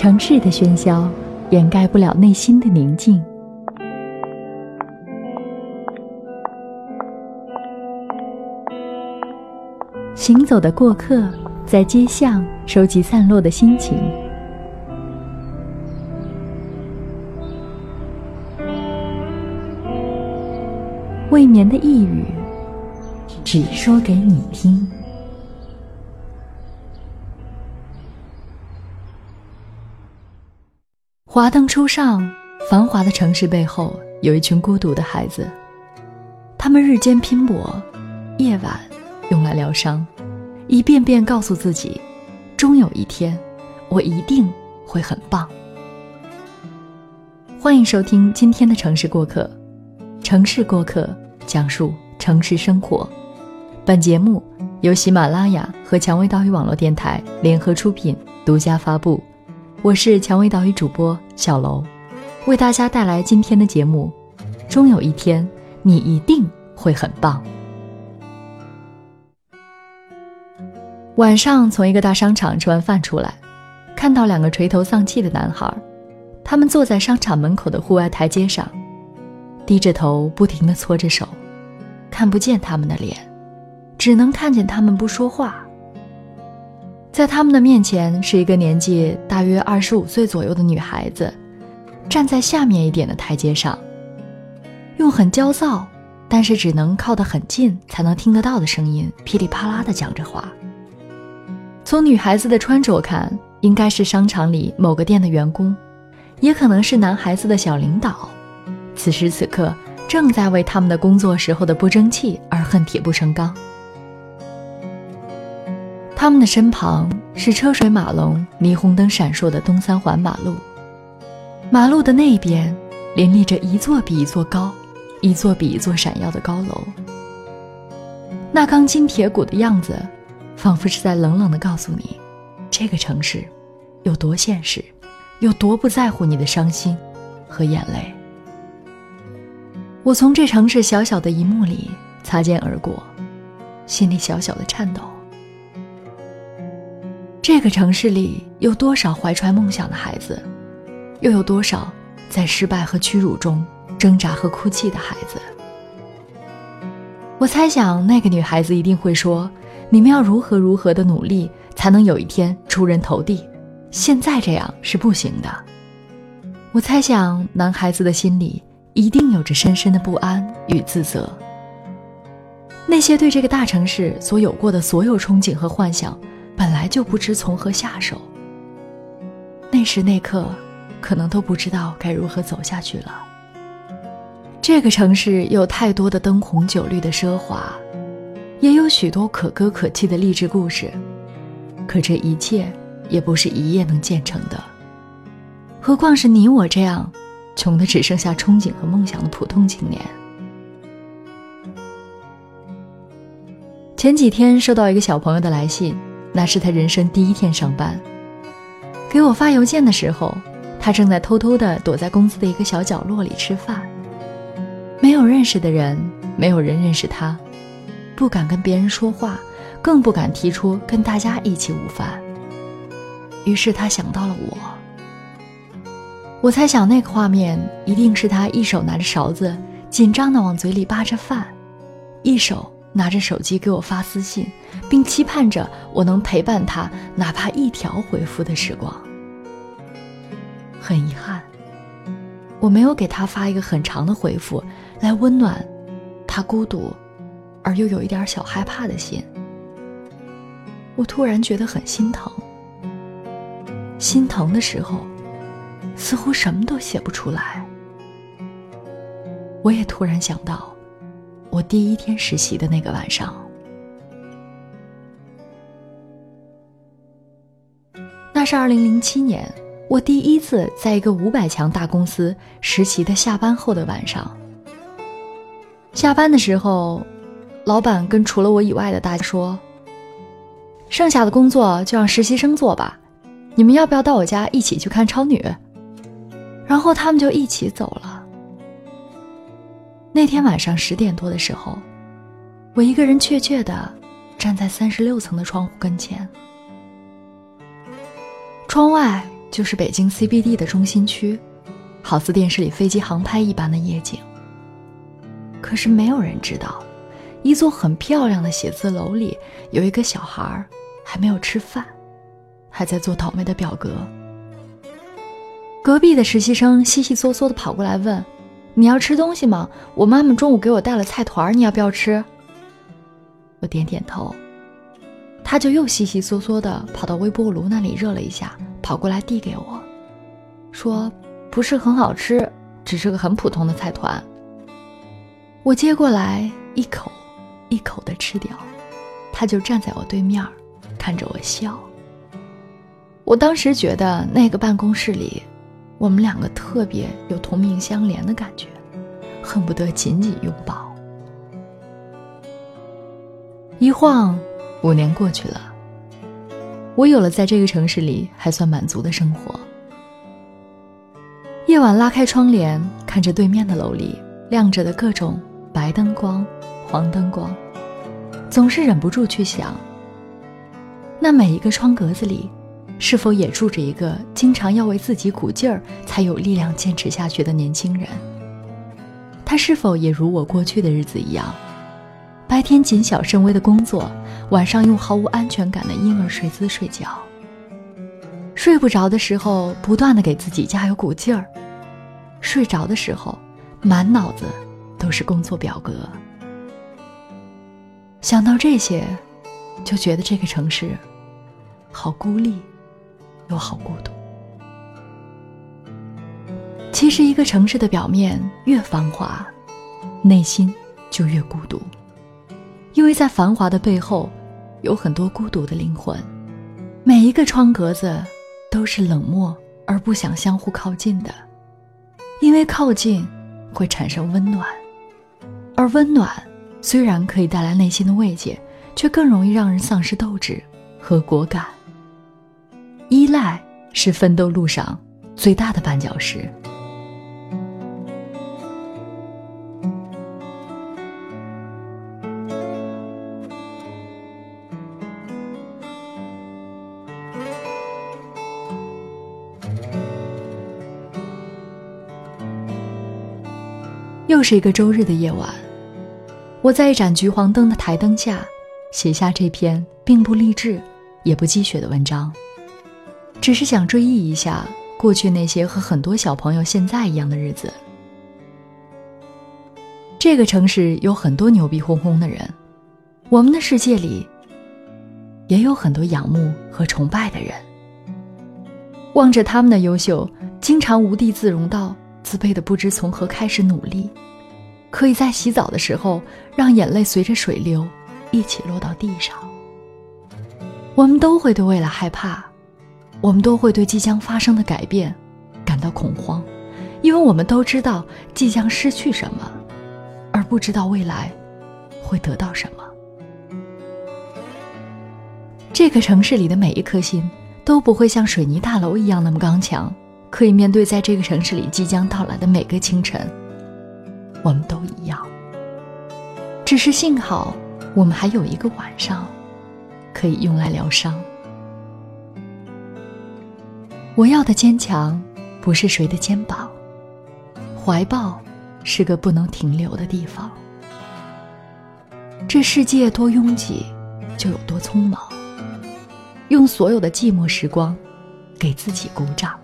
城市的喧嚣掩盖不了内心的宁静。行走的过客，在街巷收集散落的心情。未眠的呓语，只说给你听。华灯初上，繁华的城市背后有一群孤独的孩子，他们日间拼搏，夜晚用来疗伤，一遍遍告诉自己，终有一天，我一定会很棒。欢迎收听今天的城市过客，城市过客讲述城市生活。本节目由喜马拉雅和蔷薇岛屿网络电台联合出品，独家发布。我是蔷薇岛屿主播小楼，为大家带来今天的节目。终有一天，你一定会很棒。晚上从一个大商场吃完饭出来，看到两个垂头丧气的男孩，他们坐在商场门口的户外台阶上，低着头不停地搓着手，看不见他们的脸，只能看见他们不说话。在他们的面前是一个年纪大约二十五岁左右的女孩子，站在下面一点的台阶上，用很焦躁，但是只能靠得很近才能听得到的声音噼里啪啦地讲着话。从女孩子的穿着看，应该是商场里某个店的员工，也可能是男孩子的小领导。此时此刻，正在为他们的工作时候的不争气而恨铁不成钢。他们的身旁是车水马龙、霓虹灯闪烁的东三环马路，马路的那边林立着一座比一座高、一座比一座闪耀的高楼。那钢筋铁骨的样子，仿佛是在冷冷地告诉你，这个城市有多现实，有多不在乎你的伤心和眼泪。我从这城市小小的一幕里擦肩而过，心里小小的颤抖。这个城市里有多少怀揣梦想的孩子，又有多少在失败和屈辱中挣扎和哭泣的孩子？我猜想，那个女孩子一定会说：“你们要如何如何的努力，才能有一天出人头地？现在这样是不行的。”我猜想，男孩子的心里一定有着深深的不安与自责。那些对这个大城市所有过的所有憧憬和幻想。本来就不知从何下手，那时那刻，可能都不知道该如何走下去了。这个城市有太多的灯红酒绿的奢华，也有许多可歌可泣的励志故事，可这一切也不是一夜能建成的。何况是你我这样，穷的只剩下憧憬和梦想的普通青年。前几天收到一个小朋友的来信。那是他人生第一天上班，给我发邮件的时候，他正在偷偷地躲在公司的一个小角落里吃饭。没有认识的人，没有人认识他，不敢跟别人说话，更不敢提出跟大家一起午饭。于是他想到了我。我猜想那个画面一定是他一手拿着勺子，紧张地往嘴里扒着饭，一手。拿着手机给我发私信，并期盼着我能陪伴他哪怕一条回复的时光。很遗憾，我没有给他发一个很长的回复来温暖他孤独而又有一点小害怕的心。我突然觉得很心疼。心疼的时候，似乎什么都写不出来。我也突然想到，我第一天实习的那个晚上，那是二零零七年，我第一次在一个五百强大公司实习的下班后的晚上。下班的时候，老板跟除了我以外的大家说：“剩下的工作就让实习生做吧，你们要不要到我家一起去看超女？”然后他们就一起走了。那天晚上十点多的时候，我一个人怯怯的站在三十六层的窗户跟前，窗外就是北京 CBD 的中心区，好似电视里飞机航拍一般的夜景。可是没有人知道，一座很漂亮的写字楼里有一个小孩儿，还没有吃饭，还在做倒霉的表格。隔壁的实习生悉悉嗦嗦的跑过来问：“你要吃东西吗？我妈妈中午给我带了菜团，你要不要吃？”我点点头，他就又悉悉嗦嗦的跑到微波炉那里热了一下，跑过来递给我，说：“不是很好吃，只是个很普通的菜团。”我接过来，一口一口的吃掉，他就站在我对面，看着我笑。我当时觉得那个办公室里，我们两个特别有同命相连的感觉，恨不得紧紧拥抱。一晃，五年过去了，我有了在这个城市里还算满足的生活。夜晚拉开窗帘，看着对面的楼里亮着的各种。白灯光，黄灯光，总是忍不住去想：那每一个窗格子里，是否也住着一个经常要为自己鼓劲儿才有力量坚持下去的年轻人？他是否也如我过去的日子一样，白天谨小慎微的工作，晚上用毫无安全感的婴儿睡姿睡觉？睡不着的时候，不断的给自己加油鼓劲儿；睡着的时候，满脑子。都是工作表格。想到这些，就觉得这个城市好孤立，又好孤独。其实，一个城市的表面越繁华，内心就越孤独，因为在繁华的背后，有很多孤独的灵魂。每一个窗格子都是冷漠而不想相互靠近的，因为靠近会产生温暖。而温暖虽然可以带来内心的慰藉，却更容易让人丧失斗志和果敢。依赖是奋斗路上最大的绊脚石。又是一个周日的夜晚。我在一盏橘黄灯的台灯下，写下这篇并不励志，也不积雪的文章，只是想追忆一下过去那些和很多小朋友现在一样的日子。这个城市有很多牛逼哄哄的人，我们的世界里也有很多仰慕和崇拜的人。望着他们的优秀，经常无地自容到自卑的不知从何开始努力。可以在洗澡的时候，让眼泪随着水流一起落到地上。我们都会对未来害怕，我们都会对即将发生的改变感到恐慌，因为我们都知道即将失去什么，而不知道未来会得到什么。这个城市里的每一颗心都不会像水泥大楼一样那么刚强，可以面对在这个城市里即将到来的每个清晨。我们都一样，只是幸好我们还有一个晚上，可以用来疗伤。我要的坚强，不是谁的肩膀，怀抱是个不能停留的地方。这世界多拥挤，就有多匆忙。用所有的寂寞时光，给自己鼓掌。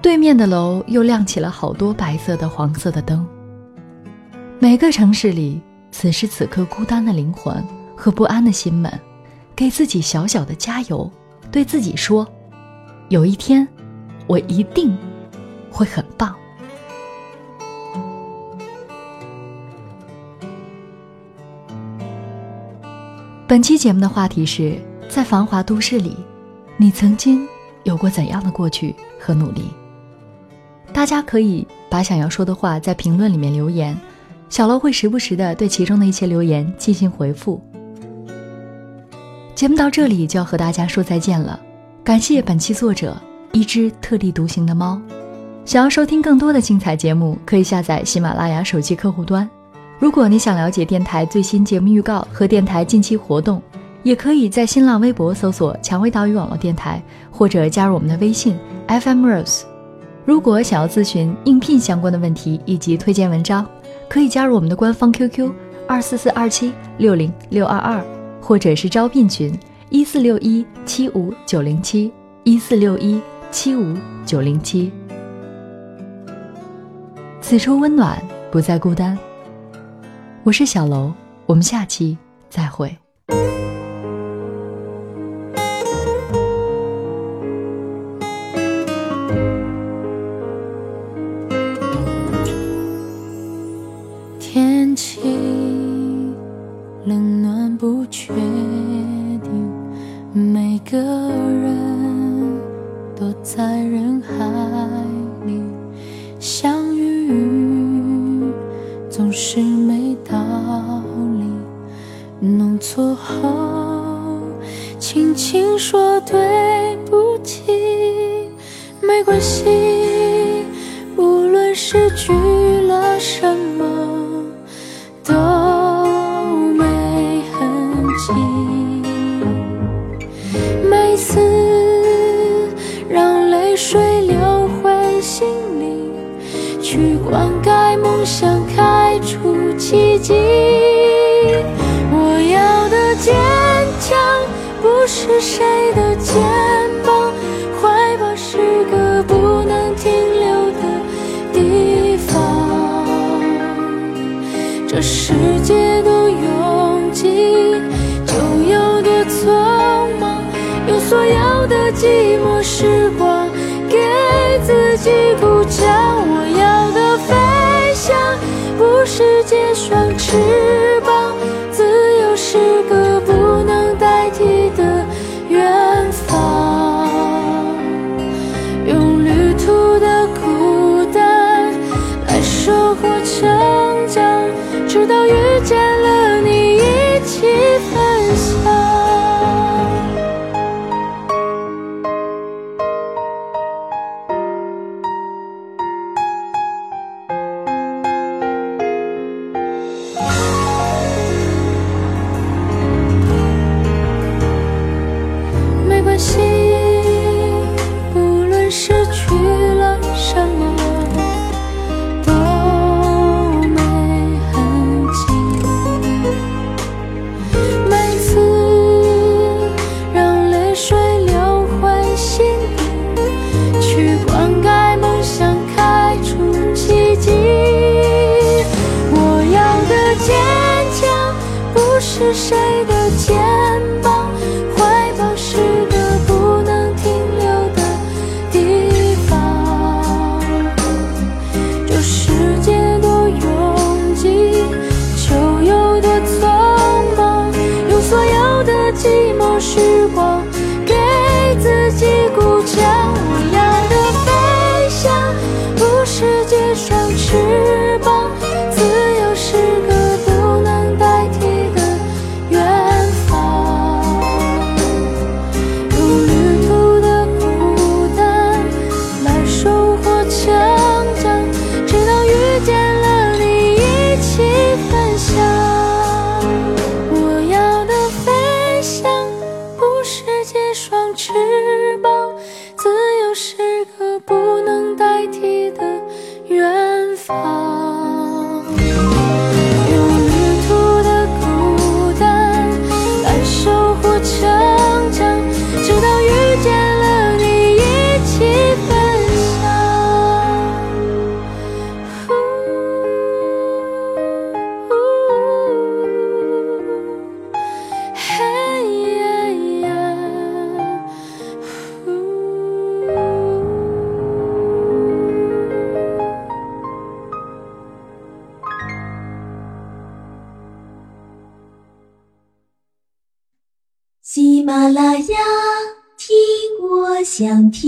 对面的楼又亮起了好多白色的、黄色的灯。每个城市里，此时此刻孤单的灵魂和不安的心们，给自己小小的加油，对自己说：“有一天，我一定会很棒。”本期节目的话题是在繁华都市里，你曾经有过怎样的过去和努力？大家可以把想要说的话在评论里面留言，小楼会时不时的对其中的一些留言进行回复。节目到这里就要和大家说再见了，感谢本期作者一只特立独行的猫。想要收听更多的精彩节目，可以下载喜马拉雅手机客户端。如果你想了解电台最新节目预告和电台近期活动，也可以在新浪微博搜索“蔷薇岛屿网络电台”，或者加入我们的微信 FM Rose。如果想要咨询应聘相关的问题以及推荐文章，可以加入我们的官方 QQ 二四四二七六零六二二，或者是招聘群一四六一七五九零七一四六一七五九零七。此处温暖，不再孤单。我是小楼，我们下期再会。躲在人海里相遇，总是没道理。弄错后，轻轻说对不起，没关系，无论失去了什么。都没痕迹。每次去灌溉梦想，开出奇迹。我要的坚强，不是谁的肩膀，怀抱是个不能停留的地方。这世界多拥挤，就有多匆忙。用所有的寂寞 see 喜马拉雅，听我想听。